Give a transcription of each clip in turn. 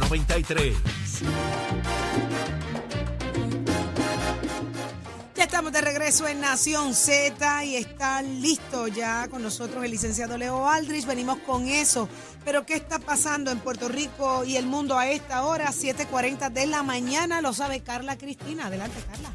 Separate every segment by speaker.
Speaker 1: Z93.
Speaker 2: Ya estamos de regreso en Nación Z y está listo ya con nosotros el licenciado Leo Aldrich. Venimos con eso. Pero ¿qué está pasando en Puerto Rico y el mundo a esta hora? 7:40 de la mañana, lo sabe Carla Cristina. Adelante, Carla.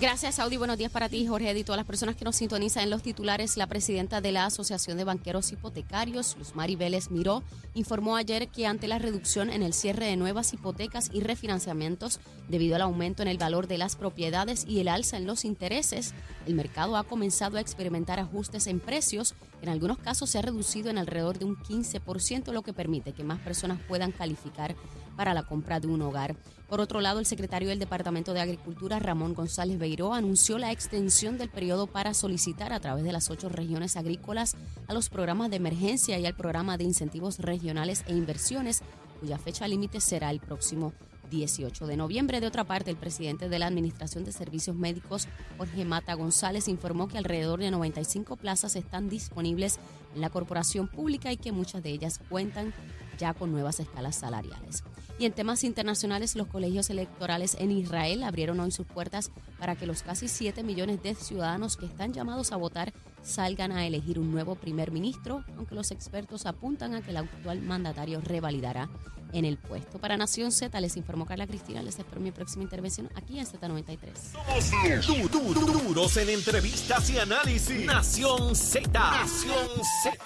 Speaker 3: Gracias, Saudi. Buenos días para ti, Jorge, y todas las personas que nos sintonizan en los titulares. La presidenta de la Asociación de Banqueros Hipotecarios, Luz Mari Vélez Miró, informó ayer que ante la reducción en el cierre de nuevas hipotecas y refinanciamientos debido al aumento en el valor de las propiedades y el alza en los intereses, el mercado ha comenzado a experimentar ajustes en precios. En algunos casos se ha reducido en alrededor de un 15%, lo que permite que más personas puedan calificar para la compra de un hogar. Por otro lado, el secretario del Departamento de Agricultura, Ramón González Beiró, anunció la extensión del periodo para solicitar a través de las ocho regiones agrícolas a los programas de emergencia y al programa de incentivos regionales e inversiones, cuya fecha límite será el próximo 18 de noviembre. De otra parte, el presidente de la Administración de Servicios Médicos, Jorge Mata González, informó que alrededor de 95 plazas están disponibles en la corporación pública y que muchas de ellas cuentan ya con nuevas escalas salariales. Y en temas internacionales, los colegios electorales en Israel abrieron hoy sus puertas para que los casi 7 millones de ciudadanos que están llamados a votar salgan a elegir un nuevo primer ministro, aunque los expertos apuntan a que el actual mandatario revalidará en el puesto. Para Nación Z, les informó Carla Cristina. Les espero mi próxima intervención aquí en Z93.
Speaker 1: Du- du- du- Duros en entrevistas y análisis. Nación Z. Nación Z.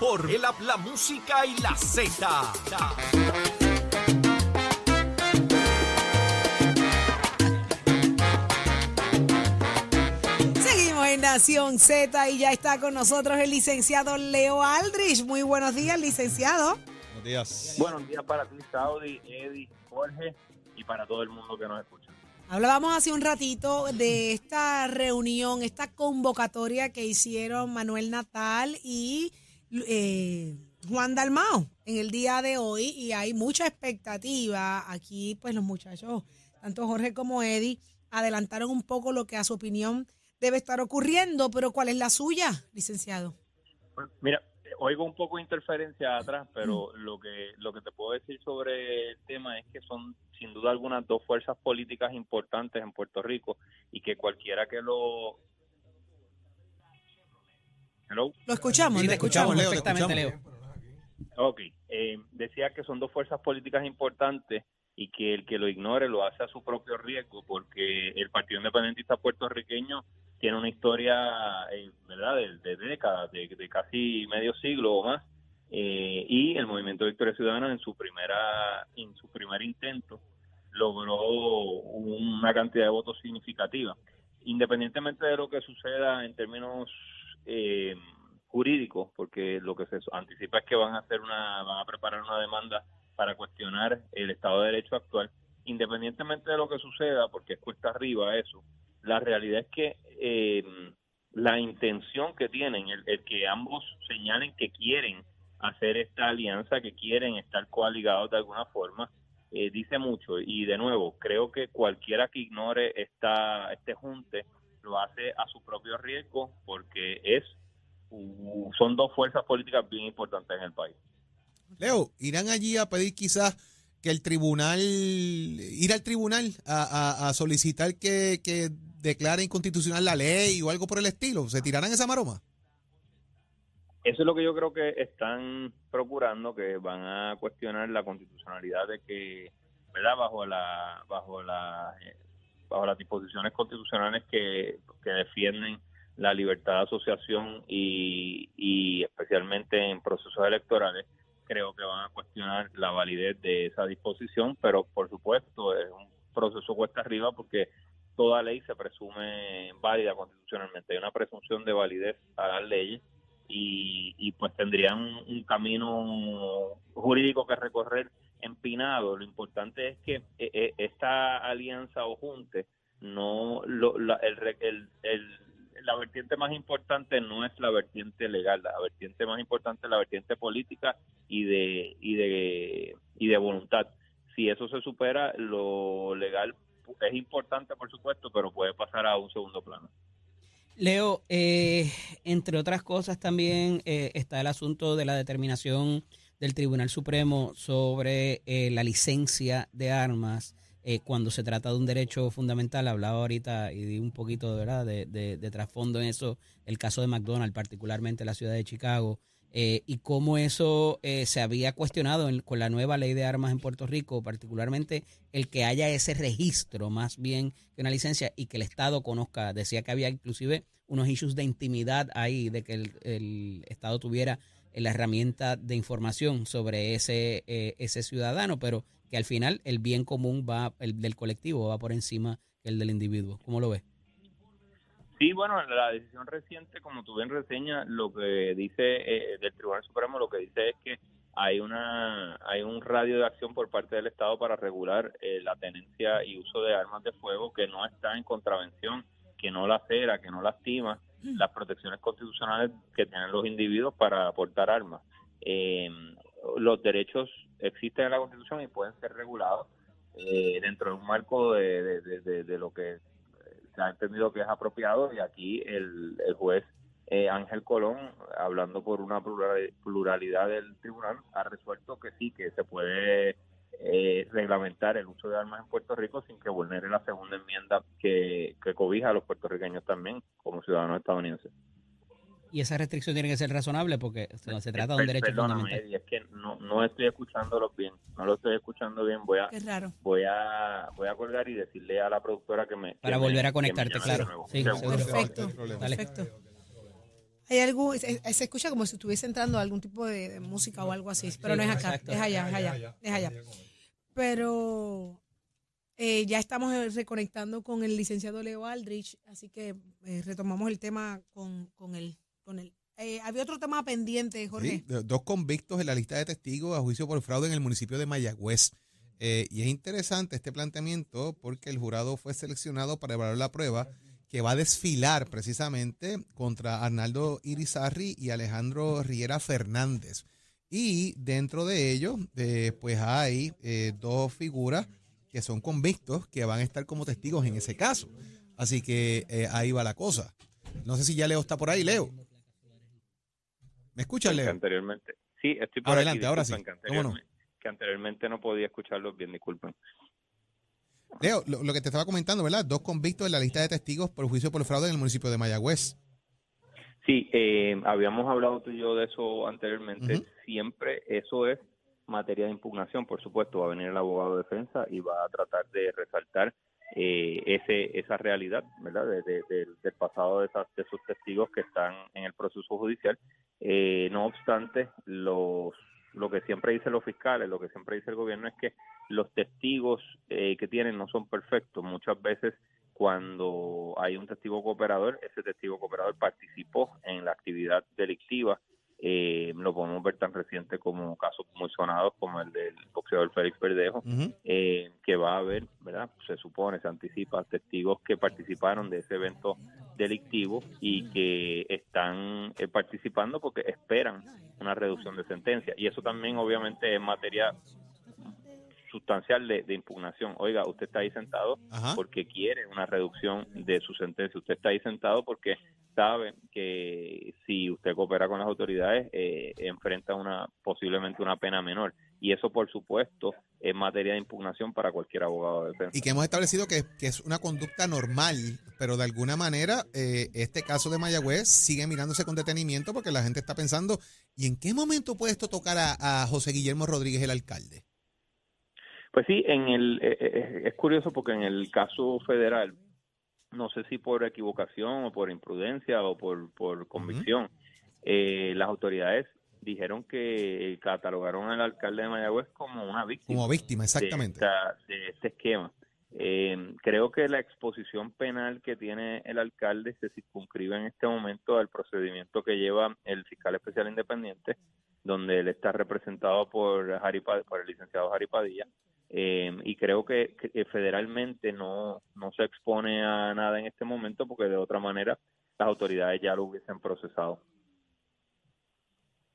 Speaker 1: Por el app, la música y la Z.
Speaker 2: Seguimos en Nación Z y ya está con nosotros el licenciado Leo Aldrich. Muy buenos días, licenciado.
Speaker 4: Buenos días.
Speaker 5: Buenos días para ti, Saudi, Eddie, Jorge y para todo el mundo que nos escucha.
Speaker 2: Hablábamos hace un ratito de esta reunión, esta convocatoria que hicieron Manuel Natal y eh, Juan Dalmao en el día de hoy y hay mucha expectativa. Aquí, pues los muchachos, tanto Jorge como Eddie, adelantaron un poco lo que a su opinión debe estar ocurriendo, pero ¿cuál es la suya, licenciado?
Speaker 5: Pues, Mira, oigo un poco de interferencia atrás, pero lo que lo que te puedo decir sobre el tema es que son sin duda algunas dos fuerzas políticas importantes en Puerto Rico y que cualquiera que lo Hello.
Speaker 2: Lo escuchamos,
Speaker 4: Sí,
Speaker 2: lo
Speaker 4: te escuchamos, Leo, te
Speaker 6: perfectamente,
Speaker 4: escuchamos.
Speaker 5: Ok, eh, decía que son dos fuerzas políticas importantes y que el que lo ignore lo hace a su propio riesgo porque el Partido Independentista puertorriqueño tiene una historia, eh, ¿verdad?, de, décadas, de, de casi medio siglo o más, eh, y el Movimiento Victoria Ciudadana en su primera, en su primer intento logró una cantidad de votos significativa. Independientemente de lo que suceda en términos eh, jurídicos, porque lo que se anticipa es que van a hacer una, van a preparar una demanda para cuestionar el Estado de Derecho actual, independientemente de lo que suceda, porque es cuesta arriba eso, la realidad es que eh, la intención que tienen, el, el que ambos señalen que quieren hacer esta alianza, que quieren estar coaligados de alguna forma, eh, dice mucho. Y de nuevo, creo que cualquiera que ignore esta, este junte lo hace a su propio riesgo porque es son dos fuerzas políticas bien importantes en el país.
Speaker 4: Leo, irán allí a pedir quizás que el tribunal, ir al tribunal a, a- a solicitar que, que declare inconstitucional la ley o algo por el estilo. ¿Se tirarán esa maroma?
Speaker 5: Eso es lo que yo creo que están procurando, que van a cuestionar la constitucionalidad de que, ¿verdad? Bajo la, bajo la, bajo las disposiciones constitucionales que, que defienden la libertad de asociación y, y especialmente en procesos electorales, creo que van a cuestionar la validez de esa disposición, pero por supuesto es un proceso cuesta arriba porque toda ley se presume válida constitucionalmente. Hay una presunción de validez a las leyes y, y pues tendrían un, camino jurídico que recorrer empinado. Lo importante es que eh, eh, esta alianza o junte, no lo- la, el, el- el- la vertiente más importante no es la vertiente legal, la vertiente más importante es la vertiente política y de y de y de voluntad. Si eso se supera, lo legal es importante, por supuesto, pero puede pasar a un segundo plano.
Speaker 6: Leo, eh, entre otras cosas también eh, está el asunto de la determinación del Tribunal Supremo sobre eh, la licencia de armas eh, cuando se trata de un derecho fundamental. Hablaba ahorita y di un poquito ¿verdad? De, de, de trasfondo en eso, el caso de McDonald's, particularmente en la ciudad de Chicago, eh, y cómo eso eh, se había cuestionado con la nueva ley de armas en Puerto Rico, particularmente el que haya ese registro más bien que una licencia y que el Estado conozca. Decía que había inclusive unos issues de intimidad ahí, de que el, Estado tuviera la herramienta de información sobre ese, eh, ese ciudadano, pero que al final el bien común va, el del colectivo va por encima el del individuo. ¿Cómo lo ves?
Speaker 5: Sí, bueno, la decisión reciente, como tú bien reseñas, lo que dice eh, del Tribunal Supremo, lo que dice es que hay una hay un radio de acción por parte del Estado para regular eh, la tenencia y uso de armas de fuego que no está en contravención, que no lacera, que no lastima mm. las protecciones constitucionales que tienen los individuos para aportar armas. Eh, los derechos existen en la Constitución y pueden ser regulados dentro de un marco de, de lo que se ha entendido que es apropiado y aquí el, el juez eh, Ángel Colón, hablando por una pluralidad del tribunal, ha resuelto que sí, que se puede eh, reglamentar el uso de armas en Puerto Rico sin que vulnere la segunda enmienda que, que cobija a los puertorriqueños también como ciudadanos estadounidenses.
Speaker 6: Y esa restricción tiene que ser razonable porque se trata de un derecho fundamental.
Speaker 5: es que no, no estoy escuchándolo bien, no lo estoy escuchando bien. Voy a, voy a, voy a colgar y decirle a la productora que me.
Speaker 6: Para volver a conectarte, claro. Sí,
Speaker 2: perfecto, perfecto. Hay algo, se, escucha como si estuviese entrando algún tipo de, música o algo así, pero no es acá, es allá, es allá, es allá. Pero eh, ya estamos eh, reconectando con el licenciado Leo Aldrich, así que eh, retomamos el tema con, con él con él. Eh, había otro tema pendiente, Jorge.
Speaker 4: dos convictos en la lista de testigos a juicio por fraude en el municipio de Mayagüez. Eh, y es interesante este planteamiento porque el jurado fue seleccionado para evaluar la prueba que va a desfilar precisamente contra Arnaldo Irizarri y Alejandro Riera Fernández. Y dentro de ellos, eh, pues hay dos figuras que son convictos que van a estar como testigos en ese caso. Así que ahí va la cosa. No sé si ya Leo está por ahí, Leo. ¿Me escuchas, Leo?
Speaker 5: Anteriormente. Sí, estoy por
Speaker 4: Adelante, ahora sí.
Speaker 5: Que anteriormente, no? podía escucharlos bien, disculpen.
Speaker 4: Leo, lo, que te estaba comentando, ¿verdad? Dos convictos en la lista de testigos por juicio por fraude en el municipio de Mayagüez.
Speaker 5: Sí, eh, habíamos hablado tú y yo de eso anteriormente. Siempre eso es materia de impugnación, por supuesto. Va a venir el abogado de defensa y va a tratar de resaltar eh, ese, esa realidad, ¿verdad? del pasado de, esas, de esos testigos que están en el proceso judicial. Eh, no obstante, los, lo que siempre dicen los fiscales, lo que siempre dice el gobierno es que los testigos eh, que tienen no son perfectos. Muchas veces cuando hay un testigo cooperador, ese testigo cooperador participó en la actividad delictiva eh, lo podemos ver tan reciente como casos muy sonados como el del boxeador Félix Verdejo, eh, que va a haber, ¿verdad? Se supone, se anticipa, testigos que participaron de ese evento delictivo y que están eh, participando porque esperan una reducción de sentencia. Y eso también obviamente es materia sustancial de, impugnación. Oiga, usted está ahí sentado porque quiere una reducción de su sentencia. Usted está ahí sentado porque sabe que si usted coopera con las autoridades eh, enfrenta una posiblemente una pena menor y eso por supuesto es materia de impugnación para cualquier abogado de defensa.
Speaker 4: Y que hemos establecido que, es una conducta normal, pero de alguna manera eh, este caso de Mayagüez sigue mirándose con detenimiento porque la gente está pensando, ¿y en qué momento puede esto tocar a, José Guillermo Rodríguez, el alcalde?
Speaker 5: Pues sí, en el, eh, es curioso porque en el caso federal no sé si por equivocación o por imprudencia o por, por convicción, eh, las autoridades dijeron que catalogaron al alcalde de Mayagüez como una víctima.
Speaker 4: Como víctima, exactamente.
Speaker 5: De, este esquema. Eh, creo que la exposición penal que tiene el alcalde se circunscribe en este momento al procedimiento que lleva el fiscal especial independiente, donde él está representado por, por el licenciado Harry Padilla, eh, y creo que, federalmente no, no se expone a nada en este momento porque de otra manera las autoridades ya lo hubiesen procesado.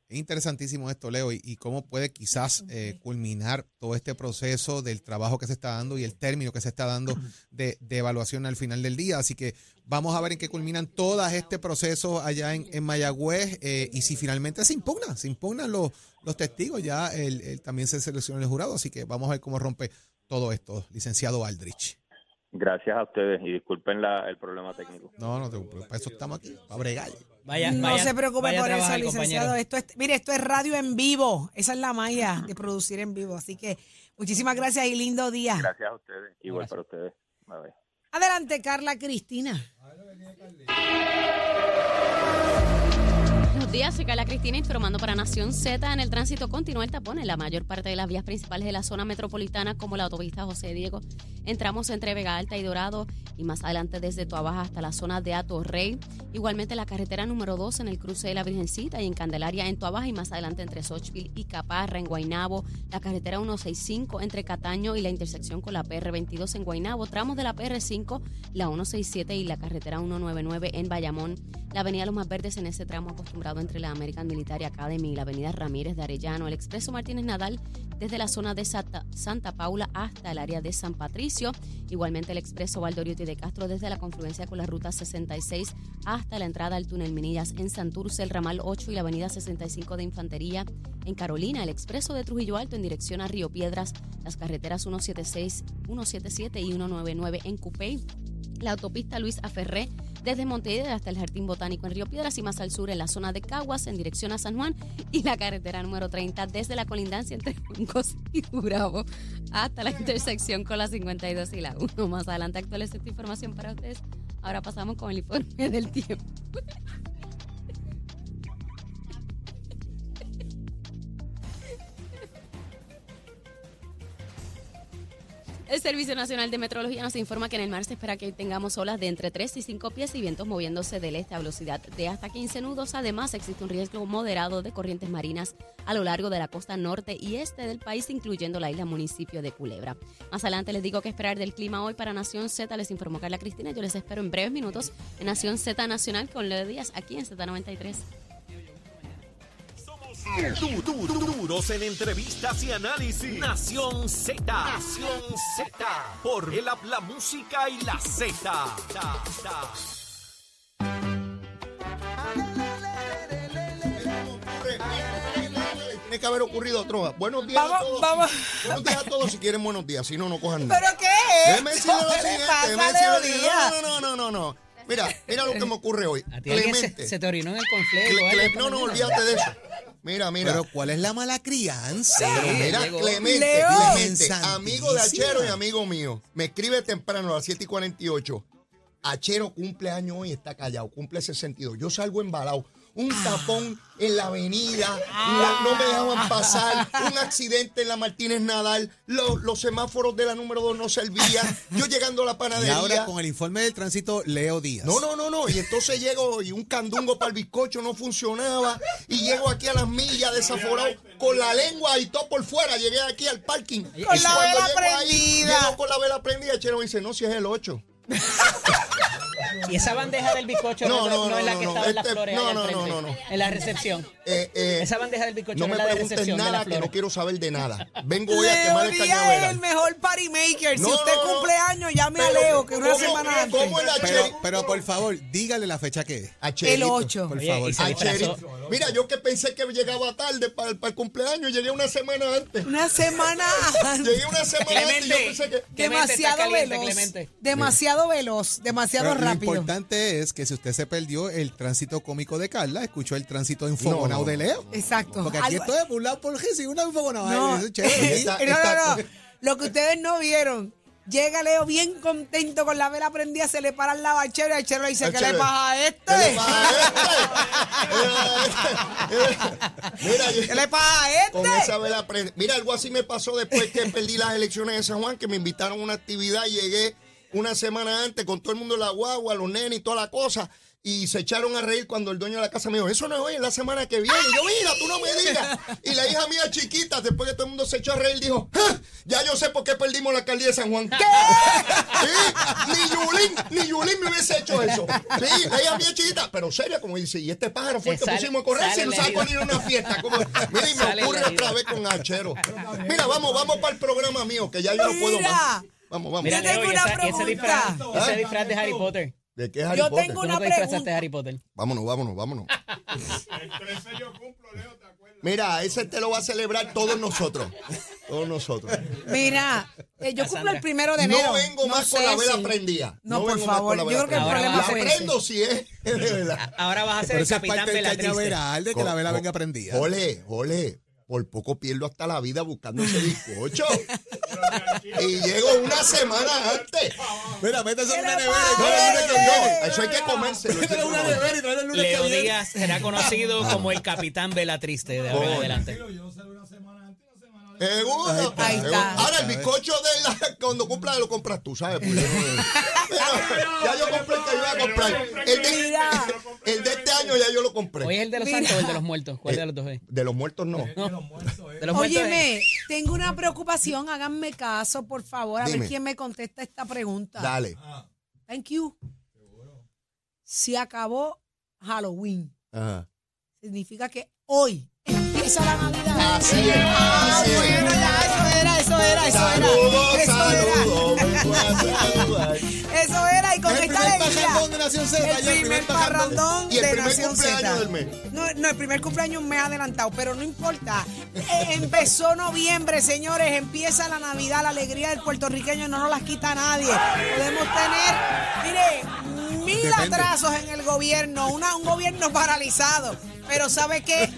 Speaker 4: Es interesantísimo esto, Leo, y, y cómo puede quizás eh, culminar todo este proceso del trabajo que se está dando y el término que se está dando de, de evaluación al final del día. Así que vamos a ver en qué culminan todas este proceso allá en, en Mayagüez eh, y si finalmente se impugna, se impugnan los, los testigos, ya el, el- también se selecciona el jurado. Así que vamos a ver cómo rompe todo esto, licenciado Aldrich.
Speaker 5: Gracias a ustedes y disculpen la, el problema técnico.
Speaker 4: No, no te preocupes, para eso estamos aquí, para bregar.
Speaker 6: Vaya,
Speaker 2: no
Speaker 6: vaya-
Speaker 2: se preocupe
Speaker 6: vaya a
Speaker 2: por eso,
Speaker 6: trabajar,
Speaker 2: licenciado.
Speaker 6: compañero.
Speaker 2: Esto es, mire, esto es radio en vivo. Esa es la magia de producir en vivo. Así que muchísimas gracias y lindo día.
Speaker 5: Gracias a ustedes. Igual
Speaker 6: Gracias.
Speaker 5: para ustedes. Bye, bye.
Speaker 2: Adelante, Carla Cristina.
Speaker 3: Buenos días, soy Carla Cristina informando para Nación Z. En el tránsito continúa el tapón en la mayor parte de las vías principales de la zona metropolitana, como la autopista José Diego. Entramos entre Vega Alta y Dorado y más adelante desde Tuabaja hasta la zona de Atorrey. Igualmente la carretera número 2 en el cruce de la Virgencita y en Candelaria en Tuabaja y más adelante entre Sochville y Caparra en Guaynabo. La carretera 165 entre Cataño y la intersección con la PR22 en Guaynabo. Tramos de la PR5, la 167 y la carretera 199 en Bayamón. La avenida Los Más Verdes en ese tramo acostumbrado entre la American Military Academy y la avenida Ramírez de Arellano. El expreso Martínez Nadal desde la zona de Santa, Santa Paula hasta el área de San Patricio. Igualmente el expreso Valdoriotti de Castro desde la confluencia con la ruta 66 hasta la entrada al túnel Minillas en Santurce, el ramal 8 y la avenida 65 de Infantería. En Carolina, el expreso de Trujillo Alto en dirección a Río Piedras, las carreteras 176, 177 y 199 en Cupey la autopista Luis Aferré desde Montevideo hasta el Jardín Botánico en Río Piedras y más al sur en la zona de Caguas en dirección a San Juan y la carretera número 30 desde la colindancia entre Juncos y Bravo hasta la intersección con la 52 y la 1. Más adelante actualizo esta información para ustedes. Ahora pasamos con el informe del tiempo. El Servicio Nacional de Meteorología nos informa que en el mar se espera que tengamos olas de entre 3 y 5 pies y vientos moviéndose del este a velocidad de hasta 15 nudos. Además, existe un riesgo moderado de corrientes marinas a lo largo de la costa norte y este del país, incluyendo la isla municipio de Culebra. Más adelante les digo qué esperar del clima hoy para Nación Z. Les informó Carla Cristina. Yo les espero en breves minutos en Nación Z Nacional con Leo Díaz aquí en Z93.
Speaker 1: Du- du- du- duros en entrevistas y análisis. Nación Z. Nación Z. Por el habla música y la Z.
Speaker 7: Tiene que haber ocurrido otro. Buenos días a
Speaker 2: Vamos,
Speaker 7: todos.
Speaker 2: vamos.
Speaker 7: Buenos días a todos. Si quieren buenos días, si no, no cojan nada.
Speaker 2: ¿Pero qué es?
Speaker 7: Déjeme decirle lo
Speaker 2: ¿Qué le
Speaker 7: siguiente. déjeme? No, no, no, no, no, no. Mira, mira lo que me ocurre hoy.
Speaker 6: A ti alguien se,
Speaker 7: Clemente.
Speaker 6: se te orinó en el conflicto.
Speaker 7: Cle- Cle- no, no, olvídate de eso. Mira, mira.
Speaker 4: Pero ¿cuál es la mala crianza?
Speaker 7: Pero mira. Clemente,
Speaker 2: Leo.
Speaker 7: Clemente, amigo de. Achero y amigo mío, me escribe temprano a las 7 y 48. Achero cumple año hoy, está callado, cumple 62. Yo salgo embalado. Un tapón en la avenida, la- no me dejaban pasar, un accidente en la Martínez Nadal, los, los semáforos de la número 2 no servían, yo llegando a la
Speaker 4: Y
Speaker 7: panadería.
Speaker 4: ahora con el informe del tránsito, Leo Díaz.
Speaker 7: No, no, no, no. Y entonces llego y un candungo para el bizcocho no funcionaba. Y llego aquí a las millas desaforado con la lengua y todo por fuera. Llegué aquí al parking.
Speaker 2: Con
Speaker 7: Y
Speaker 2: la
Speaker 7: cuando
Speaker 2: vela
Speaker 7: llego ahí,
Speaker 2: prendida.
Speaker 7: llego con la vela prendida. El chero me dice, no, si es el 8.
Speaker 6: Y esa bandeja del bizcocho no,
Speaker 7: No,
Speaker 6: no,
Speaker 7: no,
Speaker 6: es la que
Speaker 7: no,
Speaker 6: estaba en las
Speaker 7: este-
Speaker 6: flores
Speaker 7: no, no, no, no, no.
Speaker 6: En la recepción.
Speaker 7: Eh, eh,
Speaker 6: Esa bandeja del bizcocho
Speaker 7: no me
Speaker 6: es la de
Speaker 7: preguntes
Speaker 6: recepción de
Speaker 7: nada
Speaker 6: las
Speaker 7: que no
Speaker 6: flores.
Speaker 7: quiero saber de nada. Vengo hoy a quemar el
Speaker 2: es el mejor party maker. Si usted cumple años, llame a Leo, que una
Speaker 7: ¿cómo-
Speaker 2: semana antes.
Speaker 7: cómo el
Speaker 4: Pero, por favor, dígale la fecha que es.
Speaker 2: El
Speaker 7: Acherito.
Speaker 2: 8.
Speaker 4: Por
Speaker 6: Oye,
Speaker 4: favor.
Speaker 7: Cheri, Mira, yo que pensé que llegaba tarde para el, para el cumpleaños, llegué una semana antes.
Speaker 2: Una semana antes.
Speaker 7: Llegué una semana antes yo pensé que...
Speaker 2: Demasiado veloz.
Speaker 6: Clemente.
Speaker 2: Demasiado veloz. Demasiado
Speaker 4: Pero
Speaker 2: rápido.
Speaker 4: Importante es que si usted se perdió el tránsito cómico de Carla, escuchó el tránsito infogonado
Speaker 7: No, no.
Speaker 4: de Leo.
Speaker 2: Exacto.
Speaker 4: Porque aquí
Speaker 2: Algo-
Speaker 4: esto es por Jesús y una infogonada.
Speaker 2: No,
Speaker 4: es chévere.
Speaker 7: Está-
Speaker 2: no, no, no. Lo que ustedes no vieron. Llega Leo bien contento con la vela prendida, se le para la bachera y el chero le dice, ¿qué le pasa a este?
Speaker 7: ¿Qué le pasa a este? Mira, yo-
Speaker 2: ¿Qué le pasa a
Speaker 7: con
Speaker 2: este?
Speaker 7: esa vela prendida. Mira, algo así me pasó después que perdí las elecciones de San Juan, que me invitaron a una actividad y llegué una semana antes con todo el mundo en la guagua, los nenes y toda la cosa. y se echaron a reír cuando el dueño de la casa me dijo, eso no es hoy, es la semana que viene. Y yo, mira, tú no me digas. Y la hija mía chiquita, después que todo el mundo se echó a reír, dijo, "Ja, ya yo sé por qué perdimos la alcaldía de San Juan. ¿Qué? Sí, ni Yulín, ni Yulín me hubiese hecho eso. Sí, la hija mía chiquita, pero seria, como dice, y este pájaro fue el que
Speaker 6: sale-
Speaker 7: pusimos a correr, si no sabe poner una fiesta. Como, mira, y me ocurre otra vez con Achero. Mira, vamos, vamos para el programa mío, que ya yo no puedo más. Vamos, vamos.
Speaker 6: Mira,
Speaker 2: Yo tengo
Speaker 6: Leo,
Speaker 2: una
Speaker 6: esa- ese disfraz,
Speaker 2: pregunta.
Speaker 6: ese disfraz de Harry Potter.
Speaker 7: ¿De qué es Harry
Speaker 2: Yo
Speaker 7: Potter?
Speaker 2: tengo
Speaker 6: ¿Tú
Speaker 2: una
Speaker 6: no te disfrazaste
Speaker 2: pregunta.
Speaker 6: de Harry Potter?
Speaker 7: Vámonos, vámonos, vámonos. Mira, ese te lo va a celebrar todos nosotros. Todos nosotros.
Speaker 2: Mira, eh, yo cumplo el primero de enero.
Speaker 7: No vengo más con
Speaker 2: sé
Speaker 7: la vela
Speaker 2: si-
Speaker 7: prendida.
Speaker 2: No, por
Speaker 7: vengo más
Speaker 2: favor,
Speaker 7: con la
Speaker 2: yo
Speaker 7: vela
Speaker 2: creo que el
Speaker 7: prendida.
Speaker 6: problema
Speaker 7: La
Speaker 2: fue ese.
Speaker 7: prendo si es, de verdad.
Speaker 6: Ahora vas a ser
Speaker 4: Pero
Speaker 6: el
Speaker 4: esa es
Speaker 6: capitán
Speaker 4: parte del
Speaker 6: Vela Triste.
Speaker 4: cañaveral, de que la vela venga prendida.
Speaker 7: Ole, ole. Por poco pierdo hasta la vida buscando ese bizcocho. y llego una semana antes.
Speaker 4: Mira, métese en una
Speaker 2: ¿Qué le
Speaker 4: nevera y el lunes que viene.
Speaker 7: eso hay que comérselo.
Speaker 4: Mételo en una nevera y tráelo el lunes que
Speaker 6: Leo
Speaker 4: viene.
Speaker 6: Díaz será conocido como el capitán Vela Triste de ahora en adelante.
Speaker 7: Seguro.
Speaker 4: Ahí está,
Speaker 2: ahí
Speaker 7: seguro.
Speaker 2: está.
Speaker 7: Ahora, el bizcocho de la, cuando cumpla lo compras tú, ¿sabes? Pues Pero ya yo compré el que iba a comprar. El de,
Speaker 2: Mira.
Speaker 7: el de año ya yo lo compré.
Speaker 6: ¿Hoy es el de los
Speaker 2: Mira.
Speaker 6: santos o el de los muertos? ¿Cuál de los dos es?
Speaker 7: De los muertos no.
Speaker 6: De los muertos es-
Speaker 2: Óyeme, tengo una preocupación, háganme caso, por favor, a
Speaker 7: Dime.
Speaker 2: ver quién me contesta esta pregunta.
Speaker 7: Dale.
Speaker 2: Thank you. Se acabó Halloween.
Speaker 7: Ajá.
Speaker 2: Significa que hoy empieza la Navidad.
Speaker 7: Así es,
Speaker 2: Ah,
Speaker 7: así es.
Speaker 2: bueno, ya, eso era, eso era, eso
Speaker 7: Saludos,
Speaker 2: era. Eso
Speaker 7: saludos.
Speaker 4: parrandón de Nación Z,
Speaker 2: El primer
Speaker 4: parrandón.
Speaker 2: de Nación Z. No, no, el primer cumpleaños un mes adelantado, pero no importa. Eh, empezó noviembre, señores, empieza la Navidad, la alegría del puertorriqueño no nos las quita nadie. Podemos tener, mire, mil
Speaker 4: Depende.
Speaker 2: atrasos en el gobierno, una, un gobierno paralizado, pero ¿sabe qué?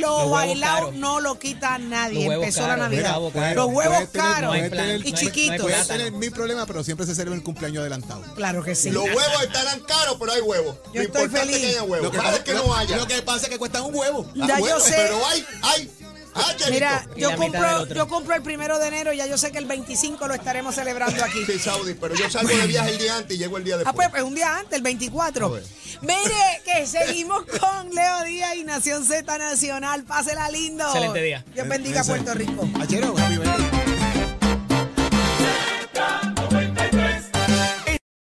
Speaker 2: Lo bailado
Speaker 6: caros.
Speaker 2: no lo quita nadie. Empezó la Navidad.
Speaker 6: los huevos caros.
Speaker 2: Los huevos
Speaker 4: tener-
Speaker 2: y
Speaker 6: no hay-
Speaker 2: chiquitos.
Speaker 6: no plátano.
Speaker 4: tener mil problemas, pero siempre se celebra el cumpleaños adelantado.
Speaker 2: Claro que sí.
Speaker 7: Los huevos estarán caros, pero hay huevos.
Speaker 2: Yo
Speaker 7: Lo
Speaker 2: estoy
Speaker 7: importante es
Speaker 2: feliz.
Speaker 7: que haya huevos.
Speaker 4: Lo que,
Speaker 7: Malo es que no haya.
Speaker 4: lo que pasa es que cuestan un huevo.
Speaker 7: Ah,
Speaker 2: Ya yo
Speaker 7: huevos,
Speaker 2: sé.
Speaker 7: Pero hay, hay. Ah.
Speaker 2: Mira,
Speaker 6: Y
Speaker 2: yo compro, yo compro el primero de enero, ya yo sé que el 25 lo estaremos celebrando aquí.
Speaker 7: Sí, Saudi, pero yo salgo de viaje el día antes y llego el día
Speaker 2: Ah,
Speaker 7: después.
Speaker 2: pues, pues un día antes, el 24.
Speaker 7: A ver.
Speaker 2: Mire, que seguimos con Leo Díaz y Nación Z Nacional. Pásela lindo.
Speaker 6: Excelente día.
Speaker 2: Dios bendiga a Puerto Rico.
Speaker 4: Achero, happy birthday.